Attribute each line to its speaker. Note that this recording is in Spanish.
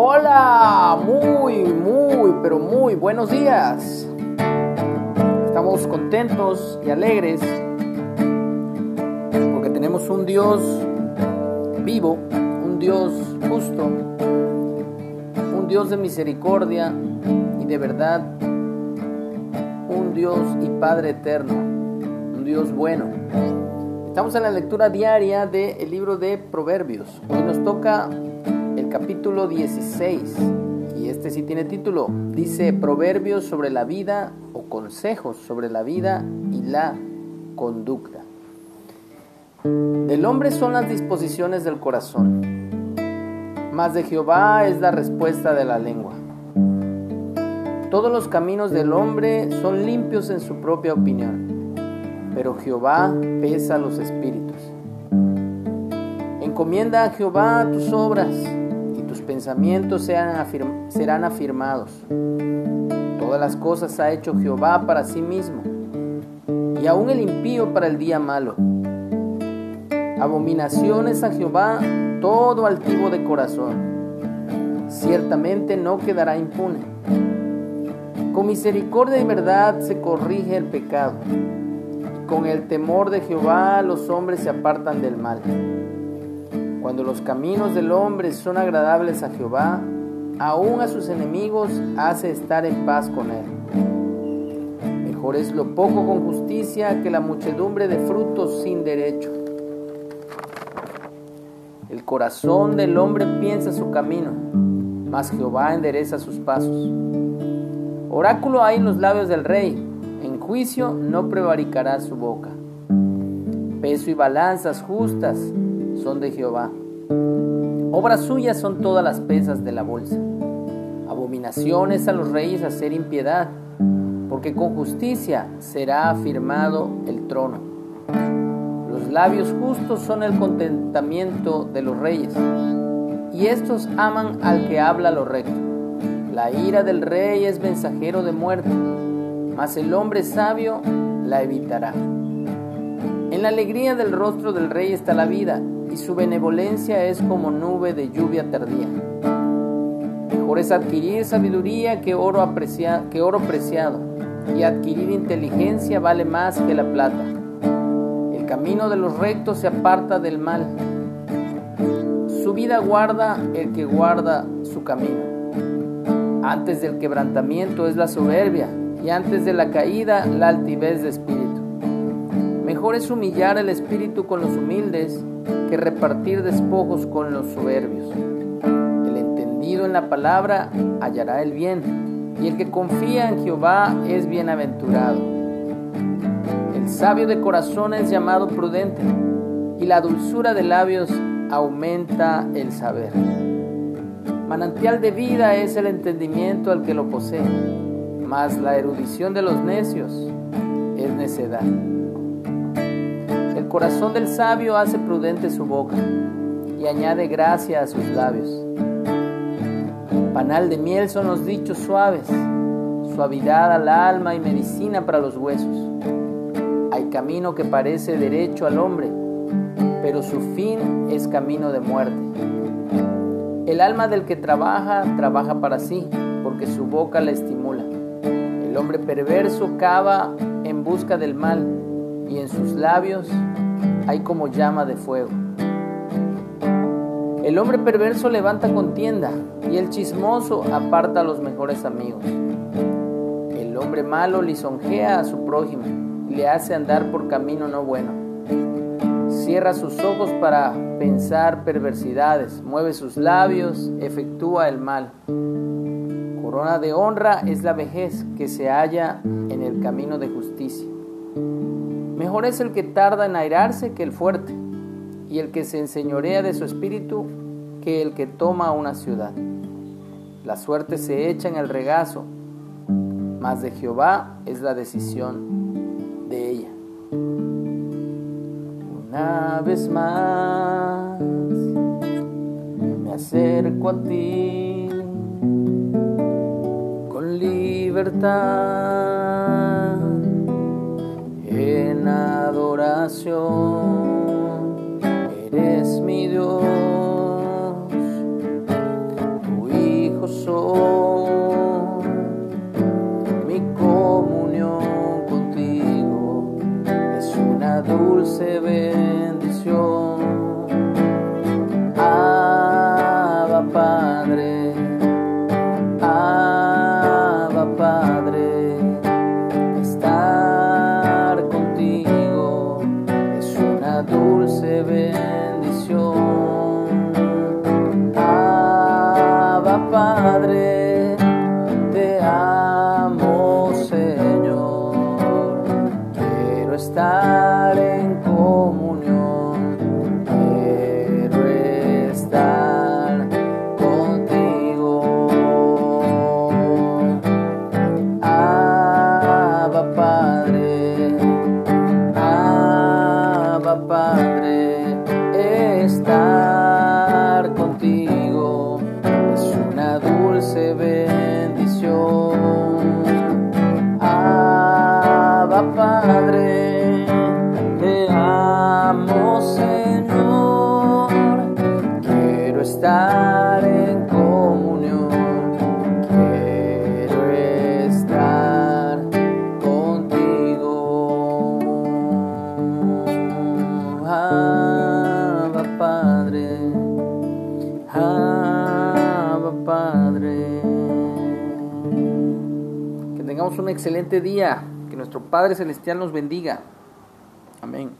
Speaker 1: Hola, muy, muy, pero muy buenos días. Estamos contentos y alegres porque tenemos un Dios vivo, un Dios justo, un Dios de misericordia y de verdad, un Dios y Padre eterno, un Dios bueno. Estamos en la lectura diaria del libro de Proverbios. Hoy nos toca capítulo 16 y este sí tiene título. Dice Proverbios sobre la vida o consejos sobre la vida y la conducta. Del hombre son las disposiciones del corazón, mas de Jehová es la respuesta de la lengua. Todos los caminos del hombre son limpios en su propia opinión, pero Jehová pesa los espíritus. Encomienda a Jehová tus obras pensamientos serán afirmados. Todas las cosas ha hecho Jehová para sí mismo, y aún el impío para el día malo. Abominaciones a Jehová todo altivo de corazón. Ciertamente no quedará impune. Con misericordia y verdad se corrige el pecado. Con el temor de Jehová los hombres se apartan del mal. Cuando los caminos del hombre son agradables a Jehová, aún a sus enemigos hace estar en paz con él. Mejor es lo poco con justicia que la muchedumbre de frutos sin derecho. El corazón del hombre piensa su camino, mas Jehová endereza sus pasos. Oráculo hay en los labios del rey, en juicio no prevaricará su boca. Peso y balanzas justas son de Jehová. Obras suyas son todas las pesas de la bolsa. Abominaciones a los reyes hacer impiedad, porque con justicia será afirmado el trono. Los labios justos son el contentamiento de los reyes, y estos aman al que habla lo recto. La ira del rey es mensajero de muerte, mas el hombre sabio la evitará. En la alegría del rostro del rey está la vida, y su benevolencia es como nube de lluvia tardía. Mejor es adquirir sabiduría que oro, preciado, y adquirir inteligencia vale más que la plata. El camino de los rectos se aparta del mal. Su vida guarda el que guarda su camino. Antes del quebrantamiento es la soberbia, y antes de la caída la altivez de espíritu. Mejor es humillar el espíritu con los humildes que repartir despojos con los soberbios. El entendido en la palabra hallará el bien, y el que confía en Jehová es bienaventurado. El sabio de corazón es llamado prudente, y la dulzura de labios aumenta el saber. Manantial de vida es el entendimiento al que lo posee, mas la erudición de los necios es necedad corazón del sabio hace prudente su boca y añade gracia a sus labios. Panal de miel son los dichos suaves, suavidad al alma y medicina para los huesos. Hay camino que parece derecho al hombre, pero su fin es camino de muerte. El alma del que trabaja, trabaja para sí, porque su boca la estimula. El hombre perverso cava en busca del mal y en sus labios hay como llama de fuego. El hombre perverso levanta contienda y el chismoso aparta a los mejores amigos. El hombre malo lisonjea a su prójimo y le hace andar por camino no bueno. Cierra sus ojos para pensar perversidades, mueve sus labios, efectúa el mal. Corona de honra es la vejez que se halla en el camino de justicia. Mejor es el que tarda en airarse que el fuerte, y el que se enseñorea de su espíritu que el que toma una ciudad. La suerte se echa en el regazo, mas de Jehová es la decisión de ella. Una vez más me acerco a ti con libertad en adoración. Eres mi Dios, tu Hijo soy, mi comunión contigo es una dulce vez. dulce bendición. Abba Padre, te amo Señor, quiero estar en comunión. Padre, te amo Señor, quiero estar en comunión, quiero estar contigo. Abba Padre, Abba Padre. Que tengamos un excelente día. Nuestro Padre Celestial nos bendiga. Amén.